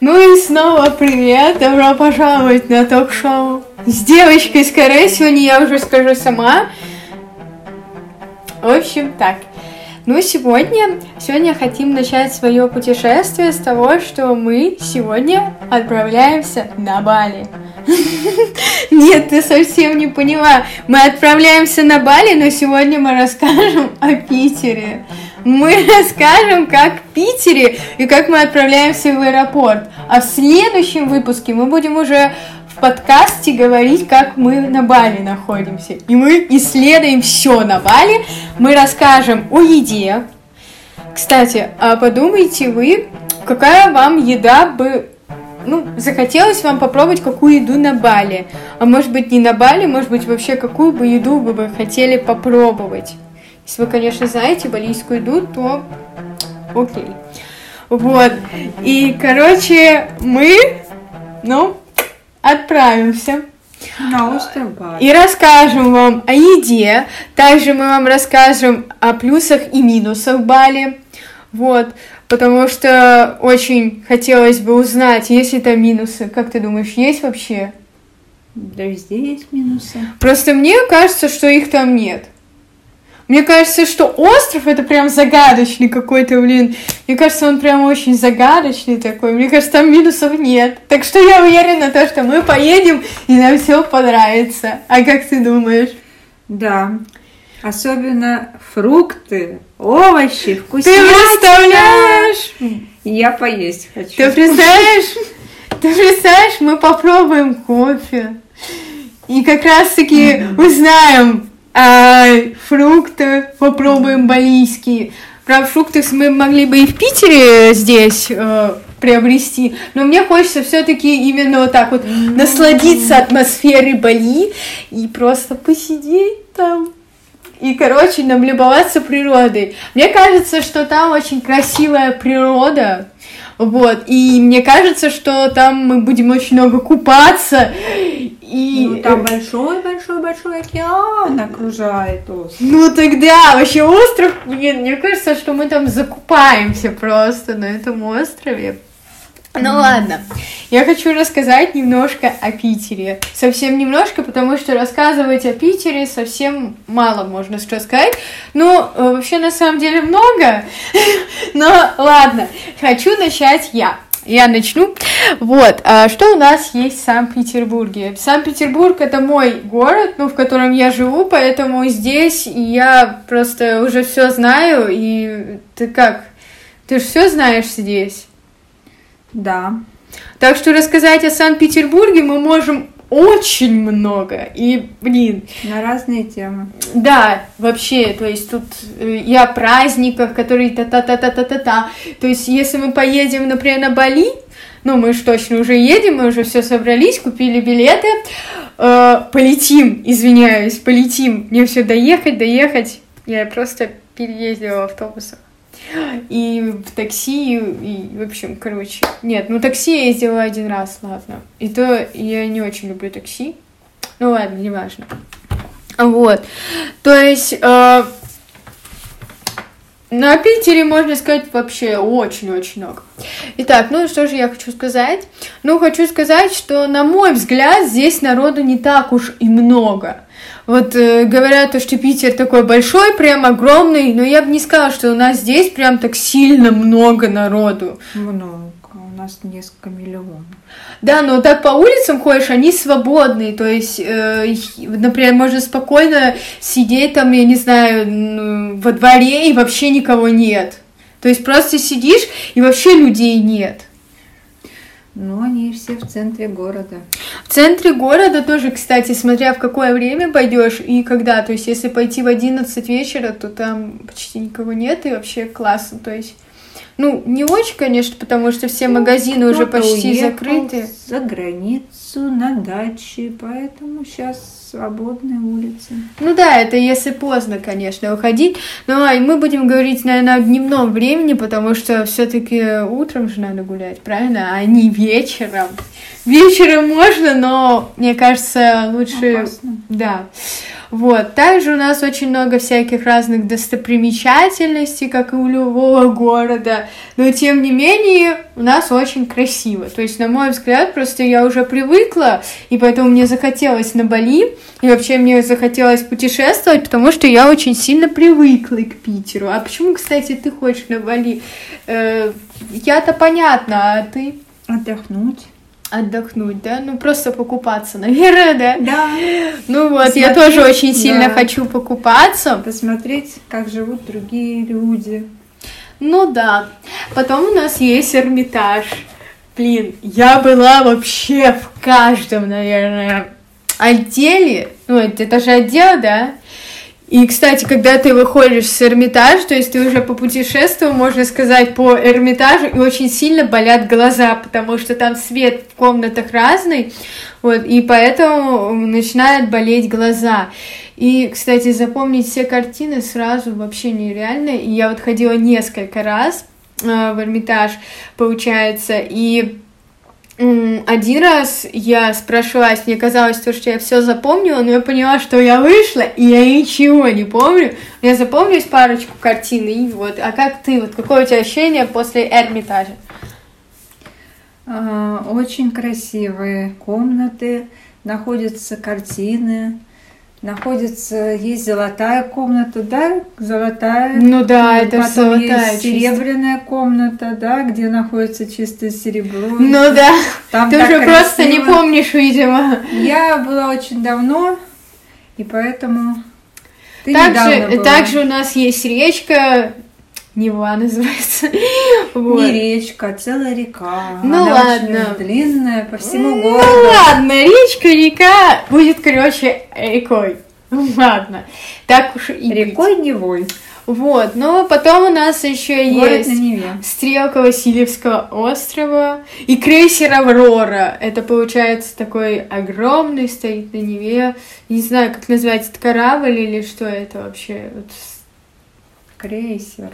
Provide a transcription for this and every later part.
Ну и снова привет, добро пожаловать на ток-шоу с девочкой с каре. Сегодня я уже скажу сама. В общем, так. Ну, сегодня, сегодня хотим начать свое путешествие с того, что мы сегодня отправляемся на Бали. Нет, ты совсем не поняла. Мы отправляемся на Бали, но сегодня мы расскажем о Питере. Мы расскажем, как в Питере и как мы отправляемся в аэропорт. А в следующем выпуске мы будем уже в подкасте говорить, как мы на Бали находимся. И мы исследуем все на Бали. Мы расскажем о еде. Кстати, а подумайте вы, какая вам еда бы ну, захотелось вам попробовать какую еду на Бали. А может быть не на Бали, может быть вообще какую бы еду вы бы хотели попробовать. Если вы, конечно, знаете балийскую еду, то окей. Вот. И, короче, мы, ну, отправимся. На остров Бали. И расскажем вам о еде. Также мы вам расскажем о плюсах и минусах Бали. Вот. Потому что очень хотелось бы узнать, есть ли там минусы. Как ты думаешь, есть вообще? Да везде есть минусы. Просто мне кажется, что их там нет. Мне кажется, что остров это прям загадочный какой-то, блин. Мне кажется, он прям очень загадочный такой. Мне кажется, там минусов нет. Так что я уверена, то, что мы поедем и нам все понравится. А как ты думаешь? Да. Особенно фрукты, овощи, Ты вкуснятина. представляешь? Я поесть хочу. Ты представляешь? Ты представляешь, мы попробуем кофе. И как раз таки узнаем а, фрукты, попробуем балийские. Правда, фрукты мы могли бы и в Питере здесь э, приобрести, но мне хочется все-таки именно вот так вот насладиться атмосферой Бали и просто посидеть там. И, короче, наблюбоваться природой. Мне кажется, что там очень красивая природа. Вот, и мне кажется, что там мы будем очень много купаться. И... Ну, там большой-большой-большой океан окружает остров. Ну тогда вообще остров, блин, мне кажется, что мы там закупаемся просто на этом острове. Ну ладно, я хочу рассказать немножко о Питере. Совсем немножко, потому что рассказывать о Питере совсем мало можно что сказать. Ну, э, вообще на самом деле много. Но ладно, хочу начать я. Я начну. Вот, а что у нас есть в Санкт-Петербурге? Санкт-Петербург это мой город, ну, в котором я живу, поэтому здесь я просто уже все знаю. И ты как? Ты же все знаешь здесь? Да. Так что рассказать о Санкт-Петербурге мы можем очень много. И, блин, На разные темы. да, вообще, то есть тут э, и о праздниках, которые та-та-та-та-та-та-та. То есть если мы поедем, например, на Бали, ну, мы же точно уже едем, мы уже все собрались, купили билеты, э, полетим, извиняюсь, полетим. Мне все доехать, доехать. Я просто переездила в автобусах. И в такси, и, в общем, короче, нет, ну такси я ездила один раз, ладно. И то я не очень люблю такси. Ну ладно, неважно. Вот. То есть э, на Питере, можно сказать, вообще очень-очень много. Итак, ну что же я хочу сказать? Ну, хочу сказать, что, на мой взгляд, здесь народу не так уж и много. Вот э, говорят, то, что Питер такой большой, прям огромный, но я бы не сказала, что у нас здесь прям так сильно много народу. Много. У нас несколько миллионов. Да, но так по улицам ходишь, они свободные, то есть, э, например, можно спокойно сидеть там, я не знаю, ну, во дворе и вообще никого нет. То есть просто сидишь и вообще людей нет. Но они все в центре города. В центре города тоже, кстати, смотря в какое время пойдешь и когда. То есть, если пойти в 11 вечера, то там почти никого нет и вообще классно. То есть, ну, не очень, конечно, потому что все магазины уже почти закрыты. За границу, на даче, поэтому сейчас свободные улицы. Ну да, это если поздно, конечно, выходить. Ну, а мы будем говорить, наверное, о дневном времени, потому что все-таки утром же надо гулять, правильно? А не вечером. Вечером можно, но мне кажется, лучше... Опасно. Да. Вот. Также у нас очень много всяких разных достопримечательностей, как и у любого города. Но тем не менее, у нас очень красиво. То есть, на мой взгляд, просто я уже привыкла, и поэтому мне захотелось на Бали, и вообще мне захотелось путешествовать, потому что я очень сильно привыкла к Питеру. А почему, кстати, ты хочешь на Бали? Э, я-то понятно, а ты? Отдохнуть. Отдохнуть, да? Ну, просто покупаться, наверное, да? Да. Ну вот, я Смотреть, тоже очень сильно да. хочу покупаться. Посмотреть, как живут другие люди. Ну да. Потом у нас есть Эрмитаж. Блин, я была вообще в каждом, наверное, отделе. Ну, это, же отдел, да? И, кстати, когда ты выходишь с Эрмитажа, то есть ты уже попутешествовал, можно сказать, по Эрмитажу, и очень сильно болят глаза, потому что там свет в комнатах разный, вот, и поэтому начинают болеть глаза. И, кстати, запомнить все картины сразу вообще нереально. И я вот ходила несколько раз э, в Эрмитаж, получается, и один раз я спрашивалась, мне казалось, то, что я все запомнила, но я поняла, что я вышла, и я ничего не помню. Я запомнилась парочку картин, и вот. А как ты? Вот какое у тебя ощущение после Эрмитажа? А, Очень красивые комнаты, находятся картины, находится, есть золотая комната, да, золотая. Ну да, это Потом золотая есть чисто. серебряная комната, да, где находится чистое серебро. Ну да, Там ты уже просто не красиво. помнишь, видимо. Я была очень давно, и поэтому ты Также, также у нас есть речка, Нева называется. Вот. Не речка, а целая река. Ну Она ладно. очень длинная по всему Ну городу. ладно, речка, река будет, короче, рекой. Ну ладно, так уж и быть. Рекой Невой. Вот, но потом у нас еще Город есть стрелка Васильевского острова и крейсер Аврора. Это получается такой огромный, стоит на Неве. Не знаю, как называется, это корабль или что это вообще? Вот Крейсер.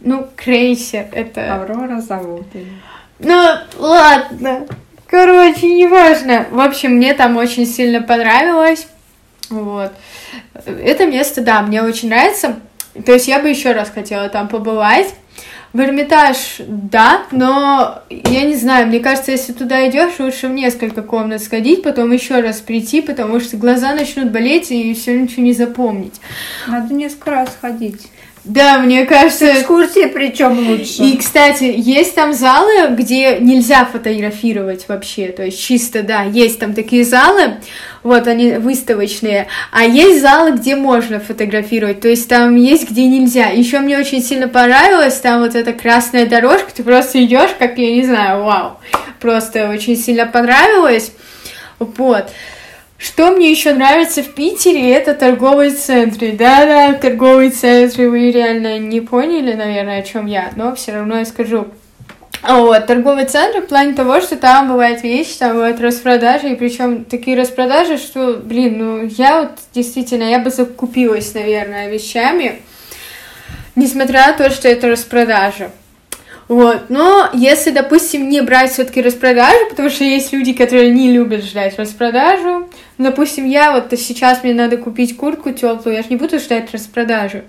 Ну, крейсер, это... Аврора зовут ее. Ну, ладно. Короче, неважно. В общем, мне там очень сильно понравилось. Вот. Это место, да, мне очень нравится. То есть я бы еще раз хотела там побывать. В Эрмитаж, да, но я не знаю, мне кажется, если туда идешь, лучше в несколько комнат сходить, потом еще раз прийти, потому что глаза начнут болеть и все ничего не запомнить. Надо несколько раз ходить. Да, мне кажется, Экскурсии причем лучше. И, кстати, есть там залы, где нельзя фотографировать вообще, то есть чисто, да, есть там такие залы, вот они выставочные, а есть залы, где можно фотографировать, то есть там есть, где нельзя. Еще мне очень сильно понравилось, там вот эта красная дорожка, ты просто идешь, как, я не знаю, вау, просто очень сильно понравилось, вот. Что мне еще нравится в Питере, это торговые центры. Да-да, торговые центры, вы реально не поняли, наверное, о чем я, но все равно я скажу. Вот, торговый центр в плане того, что там бывают вещи, там бывают распродажи, и причем такие распродажи, что, блин, ну я вот действительно, я бы закупилась, наверное, вещами, несмотря на то, что это распродажа. Вот, но если, допустим, не брать все-таки распродажу, потому что есть люди, которые не любят ждать распродажу, допустим, я вот сейчас мне надо купить куртку теплую, я же не буду ждать распродажу.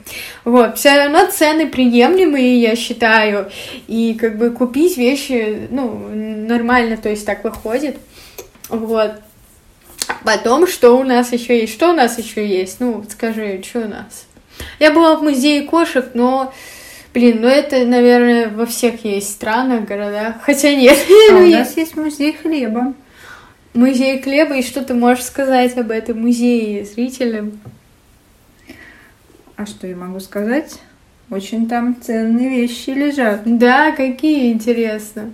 Вот, все равно цены приемлемые, я считаю, и как бы купить вещи, ну, нормально, то есть так выходит. Вот. Потом, что у нас еще есть? Что у нас еще есть? Ну, скажи, что у нас? Я была в музее кошек, но Блин, ну это, наверное, во всех есть странах, городах. Хотя нет. А у нас есть музей хлеба. Музей хлеба, и что ты можешь сказать об этом музее зрителям? А что я могу сказать? Очень там ценные вещи лежат. Да, какие интересно.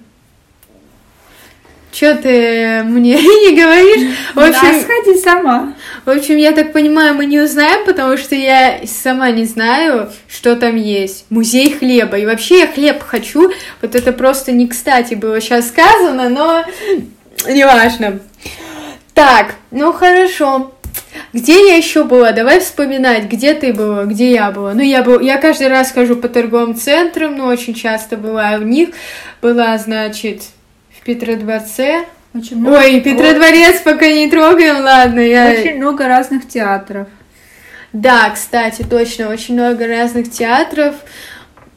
Че ты мне не говоришь? В Да, общем, сходи сама. в общем, я так понимаю, мы не узнаем, потому что я сама не знаю, что там есть. Музей хлеба. И вообще я хлеб хочу. Вот это просто не кстати было сейчас сказано, но неважно. Так, ну хорошо. Где я еще была? Давай вспоминать, где ты была, где я была. Ну, я была, я каждый раз хожу по торговым центрам, но очень часто бываю в них. Была, значит, Петродворце. Очень много, Ой, Петродворец пока не трогаем, ладно, я... очень много разных театров. Да, кстати, точно, очень много разных театров.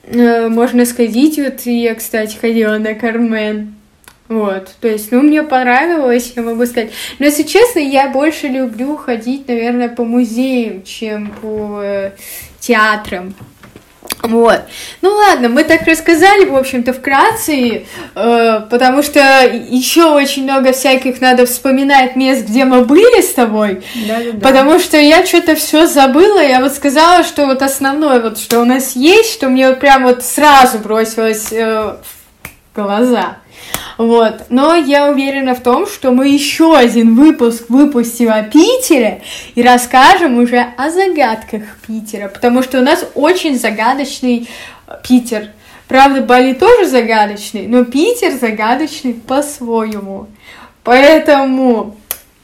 э, можно сходить. Вот я, кстати, ходила на Кармен. Вот, то есть, ну, мне понравилось, я могу сказать. Но, если честно, я больше люблю ходить, наверное, по музеям, чем по э, театрам. Вот. Ну ладно, мы так рассказали, в общем-то, вкратце, э, потому что еще очень много всяких надо вспоминать мест, где мы были с тобой. Да, да, да. Потому что я что-то все забыла. Я вот сказала, что вот основное, вот что у нас есть, что мне вот прям вот сразу бросилось э, в глаза. Вот. Но я уверена в том, что мы еще один выпуск выпустим о Питере и расскажем уже о загадках Питера, потому что у нас очень загадочный э, Питер. Правда, Бали тоже загадочный, но Питер загадочный по-своему. Поэтому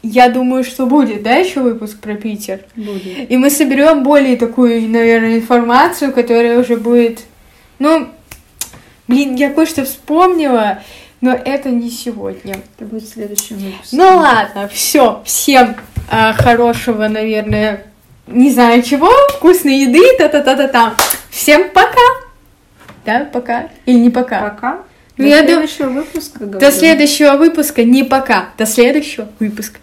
я думаю, что будет, да, еще выпуск про Питер. Будет. И мы соберем более такую, наверное, информацию, которая уже будет. Ну, блин, я кое-что вспомнила, но это не сегодня. Это будет в следующем выпуске. Ну ладно, все, всем а, хорошего, наверное, не знаю чего, вкусной еды, та-та-та-та-та. Всем пока. Да, пока или не пока? Пока. Ну, До я дум- следующего выпуска. До говорю. следующего выпуска, не пока, до следующего выпуска.